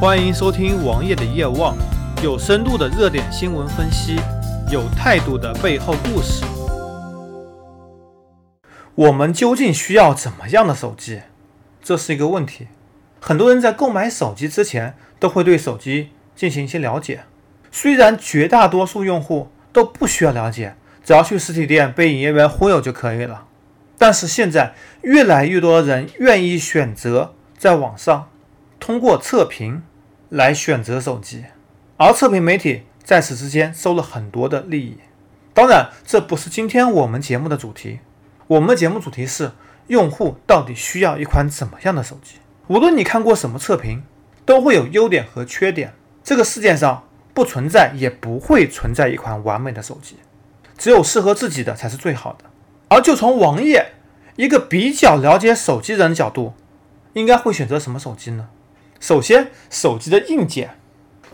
欢迎收听王爷的夜望，有深度的热点新闻分析，有态度的背后故事。我们究竟需要怎么样的手机？这是一个问题。很多人在购买手机之前都会对手机进行一些了解，虽然绝大多数用户都不需要了解，只要去实体店被营业员忽悠就可以了。但是现在越来越多的人愿意选择在网上通过测评来选择手机，而测评媒体在此之间收了很多的利益。当然，这不是今天我们节目的主题。我们的节目主题是用户到底需要一款怎么样的手机？无论你看过什么测评，都会有优点和缺点。这个世界上不存在也不会存在一款完美的手机，只有适合自己的才是最好的。而就从王爷一个比较了解手机人的角度，应该会选择什么手机呢？首先，手机的硬件，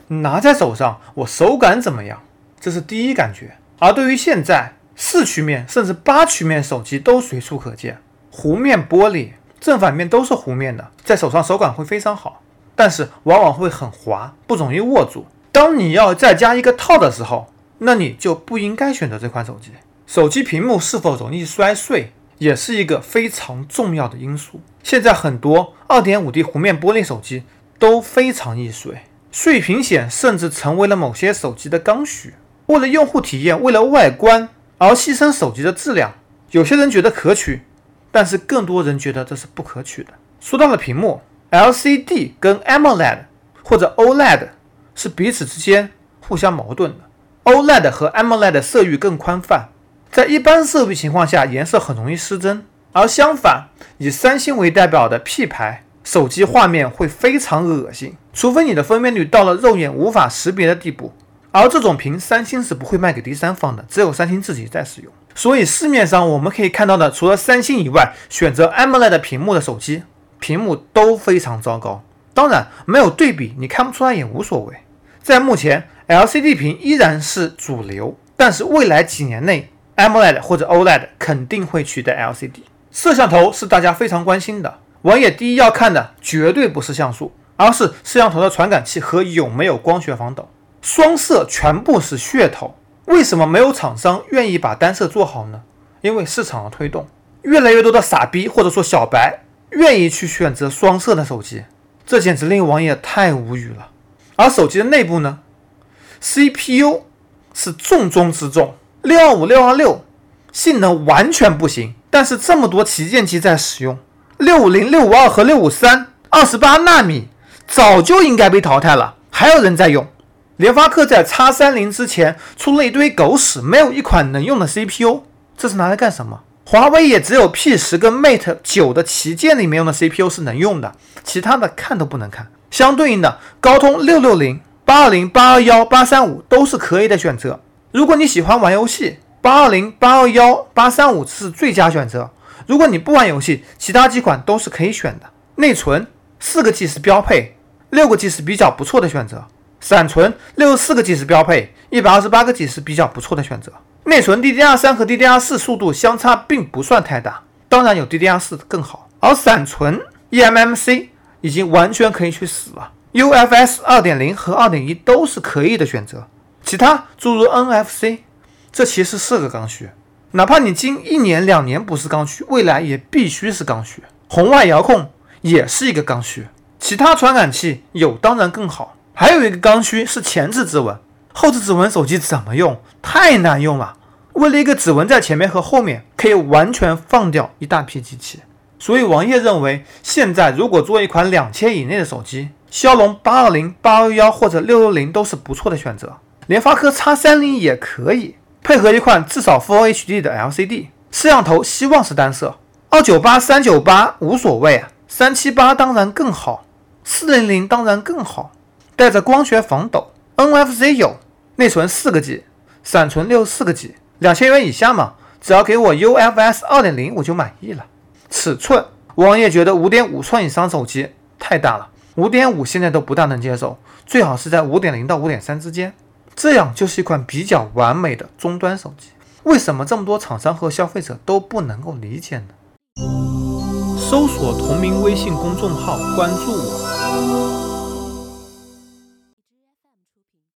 拿在手上我手感怎么样？这是第一感觉。而对于现在四曲面甚至八曲面手机都随处可见，弧面玻璃，正反面都是弧面的，在手上手感会非常好，但是往往会很滑，不容易握住。当你要再加一个套的时候，那你就不应该选择这款手机。手机屏幕是否容易摔碎，也是一个非常重要的因素。现在很多 2.5D 弧面玻璃手机都非常易碎，碎屏险甚至成为了某些手机的刚需。为了用户体验，为了外观而牺牲手机的质量，有些人觉得可取，但是更多人觉得这是不可取的。说到了屏幕，LCD 跟 AMOLED 或者 OLED 是彼此之间互相矛盾的。OLED 和 AMOLED 色域更宽泛。在一般色域情况下，颜色很容易失真，而相反，以三星为代表的 P 牌手机画面会非常恶心，除非你的分辨率到了肉眼无法识别的地步。而这种屏，三星是不会卖给第三方的，只有三星自己在使用。所以市面上我们可以看到的，除了三星以外，选择 AMOLED 屏幕的手机，屏幕都非常糟糕。当然，没有对比，你看不出来也无所谓。在目前，LCD 屏依然是主流，但是未来几年内，AMOLED 或者 OLED 肯定会取代 LCD。摄像头是大家非常关心的，网页第一要看的绝对不是像素，而是摄像头的传感器和有没有光学防抖。双摄全部是噱头，为什么没有厂商愿意把单摄做好呢？因为市场的推动，越来越多的傻逼或者说小白愿意去选择双摄的手机，这简直令网页太无语了。而手机的内部呢，CPU 是重中之重。六二五、六二六性能完全不行，但是这么多旗舰机在使用，六五零、六五二和六五三，二十八纳米早就应该被淘汰了，还有人在用。联发科在 X 三零之前出了一堆狗屎，没有一款能用的 CPU，这是拿来干什么？华为也只有 P 十跟 Mate 九的旗舰里面用的 CPU 是能用的，其他的看都不能看。相对应的，高通六六零、八二零、八二幺、八三五都是可以的选择。如果你喜欢玩游戏，八二零、八二幺、八三五是最佳选择。如果你不玩游戏，其他几款都是可以选的。内存四个 G 是标配，六个 G 是比较不错的选择。闪存六十四个 G 是标配，一百二十八个 G 是比较不错的选择。内存 DDR 三和 DDR 四速度相差并不算太大，当然有 DDR 四更好。而闪存 eMMC 已经完全可以去死了，UFS 二点零和二点一都是可以的选择。其他诸如 NFC，这其实是个刚需，哪怕你近一年两年不是刚需，未来也必须是刚需。红外遥控也是一个刚需，其他传感器有当然更好。还有一个刚需是前置指纹，后置指纹手机怎么用？太难用了。为了一个指纹在前面和后面，可以完全放掉一大批机器。所以王烨认为，现在如果做一款两千以内的手机，骁龙八二零、八二幺或者六六零都是不错的选择。联发科 X 三零也可以配合一款至少 Full HD 的 LCD 摄像头，希望是单摄。二九八、三九八无所谓啊，三七八当然更好，四零零当然更好，带着光学防抖。NFC 有，内存四个 G，闪存六十四个 G，两千元以下嘛，只要给我 UFS 二点零我就满意了。尺寸，王爷觉得五点五寸以上手机太大了，五点五现在都不大能接受，最好是在五点零到五点三之间。这样就是一款比较完美的终端手机。为什么这么多厂商和消费者都不能够理解呢？搜索同名微信公众号，关注我。